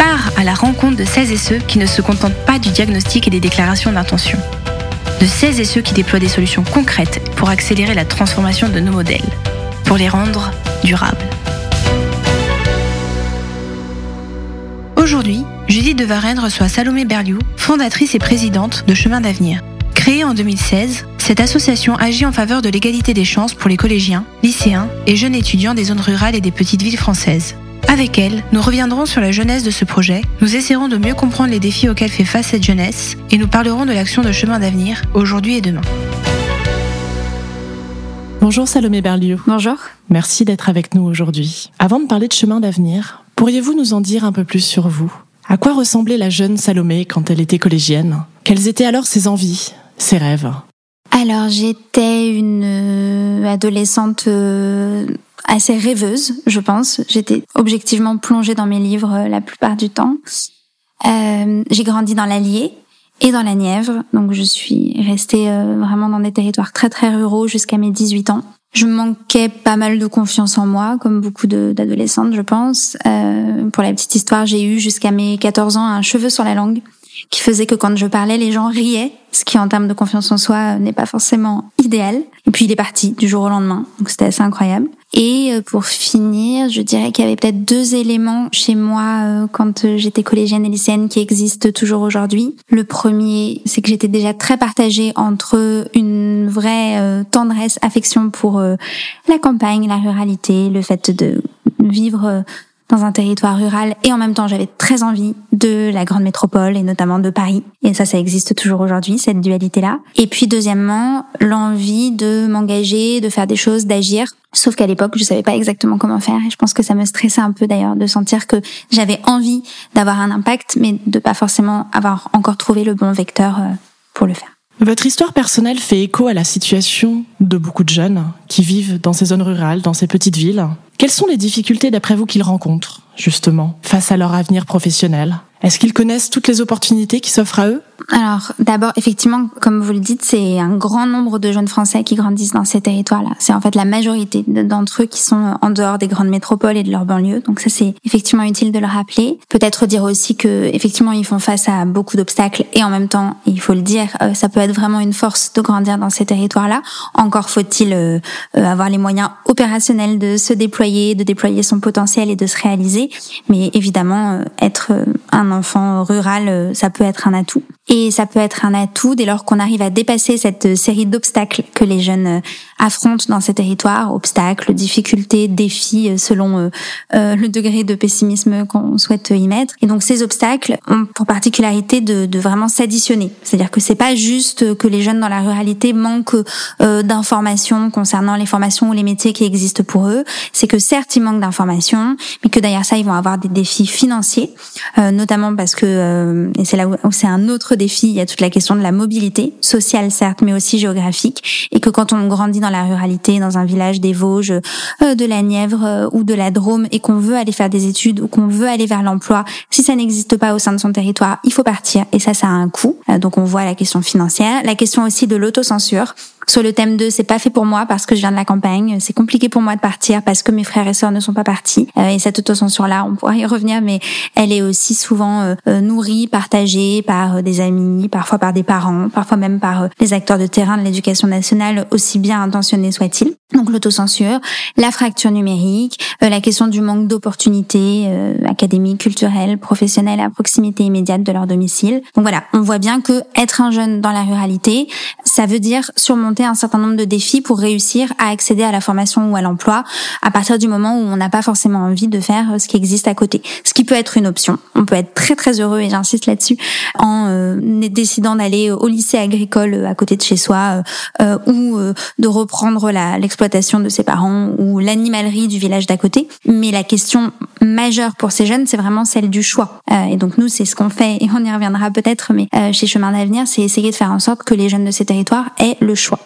part à la rencontre de celles et ceux qui ne se contentent pas du diagnostic et des déclarations d'intention. De celles et ceux qui déploient des solutions concrètes pour accélérer la transformation de nos modèles, pour les rendre durables. Aujourd'hui, Judith de Varenne reçoit Salomé Berliou, fondatrice et présidente de Chemin d'avenir. Créée en 2016, cette association agit en faveur de l'égalité des chances pour les collégiens, lycéens et jeunes étudiants des zones rurales et des petites villes françaises. Avec elle, nous reviendrons sur la jeunesse de ce projet, nous essaierons de mieux comprendre les défis auxquels fait face cette jeunesse et nous parlerons de l'action de chemin d'avenir aujourd'hui et demain. Bonjour Salomé Berliou. Bonjour. Merci d'être avec nous aujourd'hui. Avant de parler de chemin d'avenir, pourriez-vous nous en dire un peu plus sur vous? À quoi ressemblait la jeune Salomé quand elle était collégienne? Quelles étaient alors ses envies, ses rêves? Alors j'étais une euh, adolescente euh, assez rêveuse, je pense. J'étais objectivement plongée dans mes livres euh, la plupart du temps. Euh, j'ai grandi dans l'Allier et dans la Nièvre, donc je suis restée euh, vraiment dans des territoires très très ruraux jusqu'à mes 18 ans. Je manquais pas mal de confiance en moi, comme beaucoup d'adolescentes, je pense. Euh, pour la petite histoire, j'ai eu jusqu'à mes 14 ans un cheveu sur la langue qui faisait que quand je parlais, les gens riaient, ce qui en termes de confiance en soi n'est pas forcément idéal. Et puis il est parti du jour au lendemain, donc c'était assez incroyable. Et euh, pour finir, je dirais qu'il y avait peut-être deux éléments chez moi euh, quand euh, j'étais collégienne et lycéenne qui existent toujours aujourd'hui. Le premier, c'est que j'étais déjà très partagée entre une vraie tendresse, affection pour la campagne, la ruralité, le fait de vivre dans un territoire rural et en même temps j'avais très envie de la grande métropole et notamment de Paris. Et ça, ça existe toujours aujourd'hui, cette dualité-là. Et puis deuxièmement, l'envie de m'engager, de faire des choses, d'agir. Sauf qu'à l'époque, je savais pas exactement comment faire et je pense que ça me stressait un peu d'ailleurs de sentir que j'avais envie d'avoir un impact mais de pas forcément avoir encore trouvé le bon vecteur euh, pour le faire. Votre histoire personnelle fait écho à la situation de beaucoup de jeunes qui vivent dans ces zones rurales, dans ces petites villes. Quelles sont les difficultés d'après vous qu'ils rencontrent, justement, face à leur avenir professionnel? Est-ce qu'ils connaissent toutes les opportunités qui s'offrent à eux? Alors, d'abord, effectivement, comme vous le dites, c'est un grand nombre de jeunes Français qui grandissent dans ces territoires-là. C'est en fait la majorité d'entre eux qui sont en dehors des grandes métropoles et de leurs banlieues. Donc ça, c'est effectivement utile de le rappeler. Peut-être dire aussi que, effectivement, ils font face à beaucoup d'obstacles et en même temps, il faut le dire, euh, ça peut être vraiment une force de grandir dans ces territoires-là. Encore faut-il euh, euh, avoir les moyens opérationnels de se déployer, de déployer son potentiel et de se réaliser. Mais évidemment, être un enfant rural, ça peut être un atout. Et ça peut être un atout dès lors qu'on arrive à dépasser cette série d'obstacles que les jeunes euh, affrontent dans ces territoires, obstacles, difficultés, défis euh, selon euh, le degré de pessimisme qu'on souhaite y mettre. Et donc ces obstacles ont pour particularité de, de vraiment s'additionner. C'est-à-dire que c'est pas juste que les jeunes dans la ruralité manquent d'informations concernant les formations ou les métiers qui existent pour eux. C'est que certes ils manquent d'informations, mais que derrière ça ils vont avoir des défis financiers, notamment parce que et c'est là où c'est un autre défi, il y a toute la question de la mobilité, sociale certes, mais aussi géographique, et que quand on grandit dans la ruralité, dans un village des Vosges, euh, de la Nièvre euh, ou de la Drôme, et qu'on veut aller faire des études ou qu'on veut aller vers l'emploi, si ça n'existe pas au sein de son territoire, il faut partir, et ça, ça a un coût. Euh, donc on voit la question financière, la question aussi de l'autocensure sur le thème de c'est pas fait pour moi parce que je viens de la campagne, c'est compliqué pour moi de partir parce que mes frères et sœurs ne sont pas partis. Euh, et cette autocensure là, on pourra y revenir, mais elle est aussi souvent euh, euh, nourrie, partagée par des amis, parfois par des parents, parfois même par des acteurs de terrain de l'éducation nationale, aussi bien intentionnés soient-ils. Donc l'autocensure, la fracture numérique, la question du manque d'opportunités académiques, culturelles, professionnelles à proximité immédiate de leur domicile. Donc voilà, on voit bien que être un jeune dans la ruralité, ça veut dire un certain nombre de défis pour réussir à accéder à la formation ou à l'emploi à partir du moment où on n'a pas forcément envie de faire euh, ce qui existe à côté. Ce qui peut être une option. On peut être très très heureux et j'insiste là-dessus en euh, décidant d'aller au lycée agricole euh, à côté de chez soi ou de reprendre l'exploitation de ses parents ou l'animalerie du village d'à côté. Mais la question majeure pour ces jeunes, c'est vraiment celle du choix. Euh, et donc nous, c'est ce qu'on fait, et on y reviendra peut-être, mais euh, chez Chemin d'avenir, c'est essayer de faire en sorte que les jeunes de ces territoires aient le choix.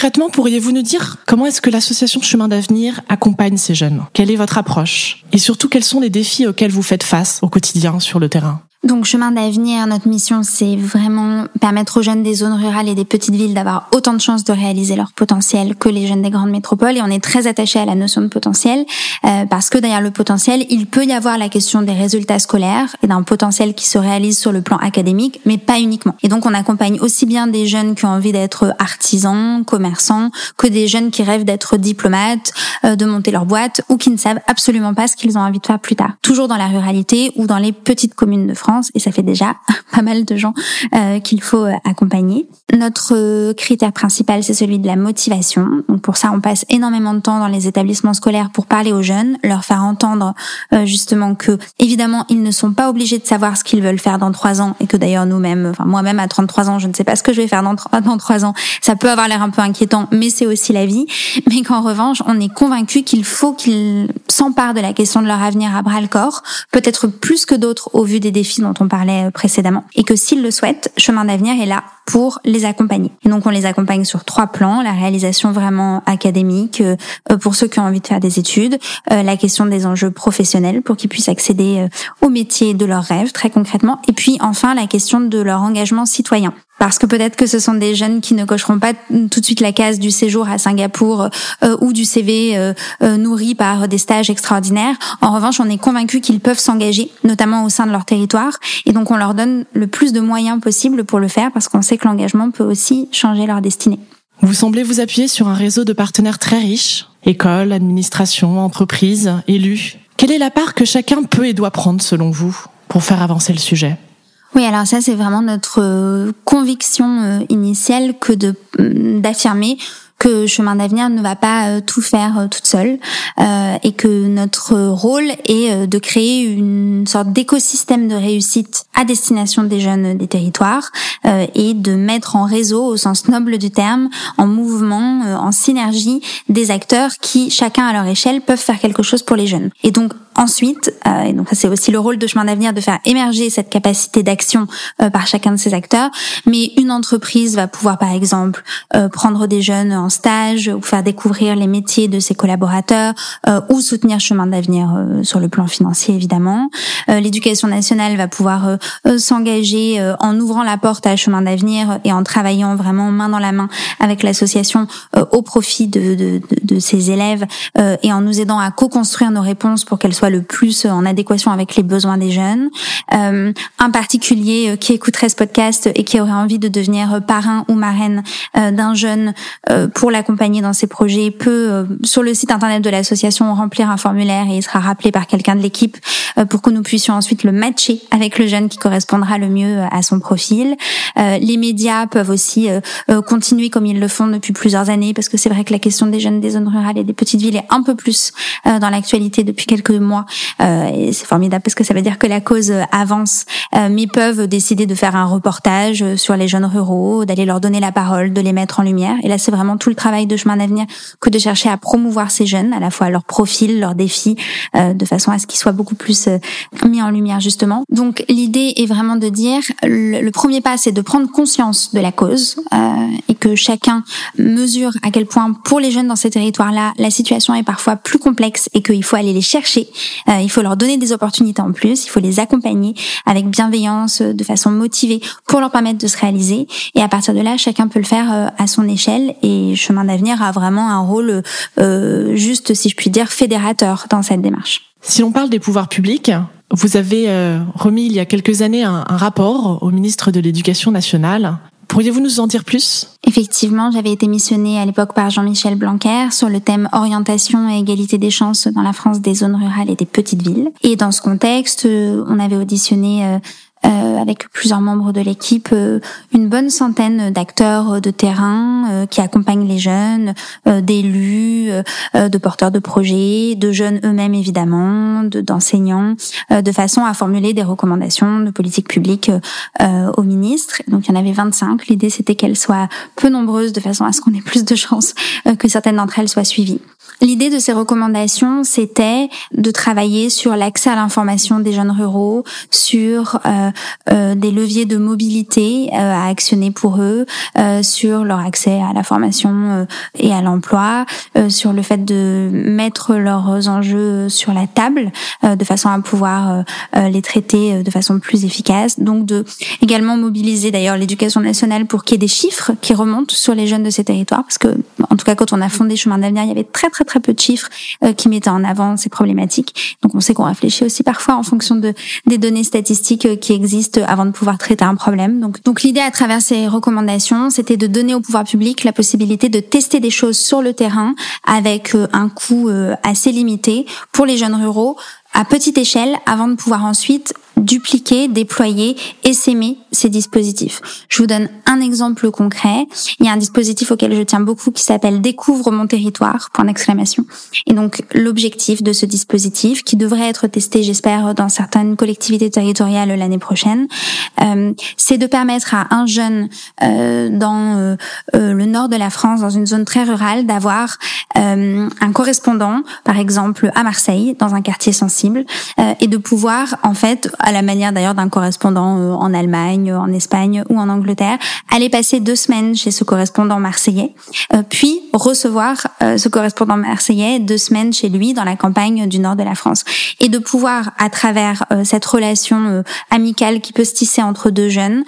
Concrètement, pourriez-vous nous dire comment est-ce que l'association Chemin d'avenir accompagne ces jeunes? Quelle est votre approche? Et surtout, quels sont les défis auxquels vous faites face au quotidien sur le terrain? Donc chemin d'avenir, notre mission, c'est vraiment permettre aux jeunes des zones rurales et des petites villes d'avoir autant de chances de réaliser leur potentiel que les jeunes des grandes métropoles. Et on est très attaché à la notion de potentiel euh, parce que derrière le potentiel, il peut y avoir la question des résultats scolaires et d'un potentiel qui se réalise sur le plan académique, mais pas uniquement. Et donc on accompagne aussi bien des jeunes qui ont envie d'être artisans, commerçants, que des jeunes qui rêvent d'être diplomates, euh, de monter leur boîte ou qui ne savent absolument pas ce qu'ils ont envie de faire plus tard. Toujours dans la ruralité ou dans les petites communes de France et ça fait déjà pas mal de gens euh, qu'il faut euh, accompagner. Notre euh, critère principal, c'est celui de la motivation. Donc pour ça, on passe énormément de temps dans les établissements scolaires pour parler aux jeunes, leur faire entendre justement que évidemment ils ne sont pas obligés de savoir ce qu'ils veulent faire dans trois ans et que d'ailleurs nous-mêmes, enfin moi-même à 33 ans, je ne sais pas ce que je vais faire dans trois ans. Ça peut avoir l'air un peu inquiétant, mais c'est aussi la vie. Mais qu'en revanche, on est convaincu qu'il faut qu'ils s'emparent de la question de leur avenir à bras le corps, peut-être plus que d'autres au vu des défis dont on parlait euh, précédemment, et que s'ils le souhaitent, Chemin d'avenir est là pour les accompagner. Et donc on les accompagne sur trois plans la réalisation vraiment académique euh, euh, pour ceux qui ont envie de faire des études, la question des enjeux professionnels pour qu'ils puissent accéder au métier de leurs rêves très concrètement, et puis enfin la question de leur engagement citoyen parce que peut-être que ce sont des jeunes qui ne cocheront pas tout de suite la case du séjour à Singapour euh, ou du CV euh, euh, nourri par des stages extraordinaires. En revanche, on est convaincu qu'ils peuvent s'engager, notamment au sein de leur territoire, et donc on leur donne le plus de moyens possible pour le faire, parce qu'on sait que l'engagement peut aussi changer leur destinée. Vous semblez vous appuyer sur un réseau de partenaires très riche, écoles, administrations, entreprises, élus. Quelle est la part que chacun peut et doit prendre selon vous pour faire avancer le sujet? Oui, alors ça c'est vraiment notre conviction euh, initiale que de mm, d'affirmer que Chemin d'avenir ne va pas euh, tout faire toute seule et que notre rôle est de créer une sorte d'écosystème de réussite à destination des jeunes des territoires et de mettre en réseau au sens noble du terme, en mouvement, en synergie des acteurs qui chacun à leur échelle peuvent faire quelque chose pour les jeunes. Et donc Ensuite, euh, et donc c'est aussi le rôle de Chemin d'avenir de faire émerger cette capacité d'action euh, par chacun de ces acteurs. Mais une entreprise va pouvoir, par exemple, euh, prendre des jeunes en stage ou faire découvrir les métiers de ses collaborateurs ou soutenir Chemin d'avenir sur le plan financier, évidemment. L'éducation nationale va pouvoir s'engager en ouvrant la porte à Chemin d'avenir et en travaillant vraiment main dans la main avec l'association au profit de, de, de, ses élèves et en nous aidant à co-construire nos réponses pour qu'elles soient le plus en adéquation avec les besoins des jeunes. Euh, un particulier euh, qui écouterait ce podcast et qui aurait envie de devenir parrain ou marraine euh, d'un jeune euh, pour l'accompagner dans ses projets peut, sur le site internet de l'association, remplir un formulaire et il sera rappelé par quelqu'un de l'équipe pour que nous puissions ensuite le matcher avec le jeune qui correspondra le mieux à son profil. les médias peuvent aussi continuer comme ils le font depuis plusieurs années parce que c'est vrai que la question des jeunes des zones rurales et des petites villes est un peu plus dans l'actualité depuis quelques mois euh, et c'est formidable parce que ça veut dire que la cause avance, euh, mais peuvent décider de faire un reportage sur les jeunes ruraux, d'aller leur donner la parole, de les mettre en lumière. Et là, c'est vraiment tout le travail de chemin d'avenir que de chercher à promouvoir ces jeunes, à la fois leur profil, leurs défis, euh, de façon à ce qu'ils soient beaucoup plus mis en lumière justement. Donc l'idée est vraiment de dire le, premier pas, c'est de prendre conscience de la cause et que chacun mesure à quel point pour les jeunes dans ces territoires-là, la situation est parfois plus complexe et qu'il faut aller les chercher euh, il faut leur donner des opportunités en plus, il faut les accompagner avec bienveillance, euh, de façon motivée, pour leur permettre de se réaliser. Et à partir de là, chacun peut le faire euh, à son échelle. Et Chemin d'avenir a vraiment un rôle juste, si je puis dire, fédérateur dans cette démarche. Si l'on parle des pouvoirs publics, vous avez remis il y a quelques années un rapport au ministre de l'Éducation nationale Pourriez-vous nous en dire plus? Effectivement, j'avais été missionnée à l'époque par Jean-Michel Blanquer sur le thème orientation et égalité des chances dans la France des zones rurales et des petites villes. Et dans ce contexte, euh, on avait auditionné euh, avec plusieurs membres de l'équipe, une bonne centaine d'acteurs de terrain qui accompagnent les jeunes, d'élus, de porteurs de projets, de jeunes eux-mêmes évidemment, d'enseignants, de façon à formuler des recommandations de politique publique au ministre. Donc il y en avait 25. L'idée c'était qu'elles soient peu nombreuses de façon à ce qu'on ait plus de chances que certaines d'entre elles soient suivies. L'idée de ces recommandations, c'était de travailler sur l'accès à l'information des jeunes ruraux, sur euh, euh, des leviers de mobilité euh, à actionner pour eux, sur leur accès à la formation et à l'emploi, sur le fait de mettre leurs enjeux sur la table de façon à pouvoir les traiter de façon plus efficace. Donc de également mobiliser d'ailleurs l'éducation nationale pour qu'il y ait des chiffres qui remontent sur les jeunes de ces territoires, parce que en tout cas quand on a fondé Chemin d'avenir, il y avait très très très peu de chiffres euh, qui mettaient en avant ces problématiques. Donc on sait qu'on réfléchit aussi parfois en fonction de des données statistiques euh, qui existent avant de pouvoir traiter un problème. Donc donc l'idée à travers ces recommandations, c'était de donner au pouvoir public la possibilité de tester des choses sur le terrain avec euh, un coût assez limité pour les jeunes ruraux à petite échelle avant de pouvoir ensuite dupliquer, déployer et s'aimer ces dispositifs. Je vous donne un exemple concret. Il y a un dispositif auquel je tiens beaucoup qui s'appelle Découvre mon territoire, point d'exclamation. Et donc, l'objectif de ce dispositif, qui devrait être testé, j'espère, dans certaines collectivités territoriales l'année prochaine, euh, c'est de permettre à un jeune euh, dans euh, euh le nord de la France, dans une zone très rurale, d'avoir euh, un correspondant, par exemple, à Marseille, dans un quartier sensible, euh, et de pouvoir, en fait, à la manière d'ailleurs d'un correspondant euh, en Allemagne, en Espagne ou en Angleterre, aller passer deux semaines chez ce correspondant marseillais, euh, puis recevoir euh, ce correspondant marseillais deux semaines chez lui dans la campagne du nord de la France, et de pouvoir à travers cette relation amicale qui peut se tisser entre deux jeunes,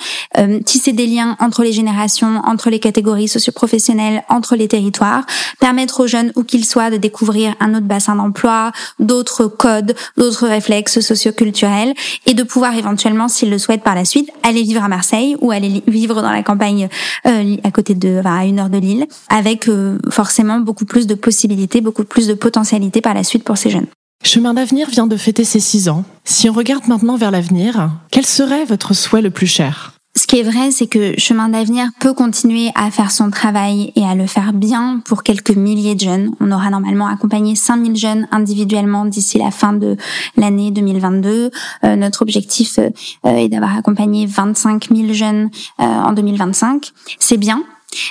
tisser des liens entre les générations, entre les catégories socioprofessionnelles, entre les territoires, permettre aux jeunes où qu'ils soient de découvrir un autre bassin d'emploi, d'autres codes, d'autres réflexes socioculturels et de pouvoir éventuellement, s'ils le souhaitent par la suite, aller vivre à Marseille ou aller vivre dans la campagne euh, à côté de, enfin, à une heure de Lille, avec euh, forcément beaucoup plus de possibilités, beaucoup plus de potentialités par la suite pour ces jeunes. Chemin d'avenir vient de fêter ses six ans. Si on regarde maintenant vers l'avenir, quel serait votre souhait le plus cher? Ce qui est vrai, c'est que Chemin d'avenir peut continuer à faire son travail et à le faire bien pour quelques milliers de jeunes. On aura normalement accompagné 5000 jeunes individuellement d'ici la fin de l'année 2022. Euh, notre objectif euh, est d'avoir accompagné 25 000 jeunes euh, en 2025. C'est bien,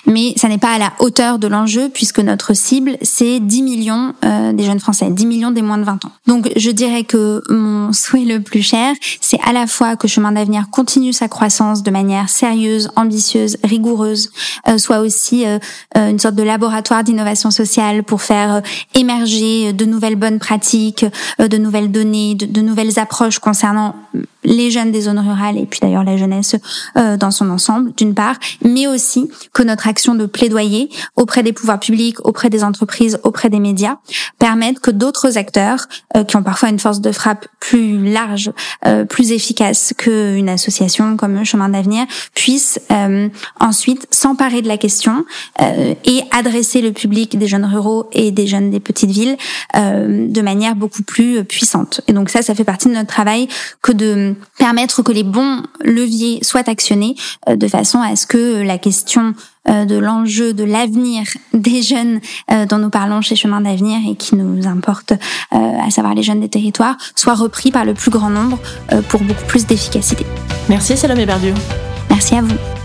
mais ça n'est pas à la hauteur de l'enjeu puisque notre cible, c'est 10 millions euh, des jeunes Français, 10 millions des moins de 20 ans. Donc je dirais que mon souhait le plus cher, c'est à la fois que Chemin d'avenir continue sa croissance de manière sérieuse, ambitieuse, rigoureuse, euh, soit aussi euh, une sorte de laboratoire d'innovation sociale pour faire émerger de nouvelles bonnes pratiques, de nouvelles données, de, nouvelles approches concernant les jeunes des zones rurales et puis d'ailleurs la jeunesse euh, dans son ensemble, d'une part, mais aussi que notre action de plaidoyer auprès des pouvoirs publics, auprès des entreprises, auprès des médias, permette que d'autres acteurs, euh, qui ont parfois une force de frappe plus large, euh, plus efficace qu'une association comme Chemin d'avenir, puissent ensuite s'emparer de la question et adresser le public des jeunes ruraux et des jeunes des petites villes de manière beaucoup plus puissante. Et donc ça, ça fait partie de notre travail que de permettre que les bons leviers soient actionnés euh, de façon à ce que la question euh, de l'enjeu de l'avenir des jeunes euh, dont nous parlons chez Chemin d'avenir et qui nous importe, à savoir les jeunes des territoires, soit repris par le plus grand nombre pour beaucoup plus d'efficacité. Merci Salomé Berdieu. Merci à vous.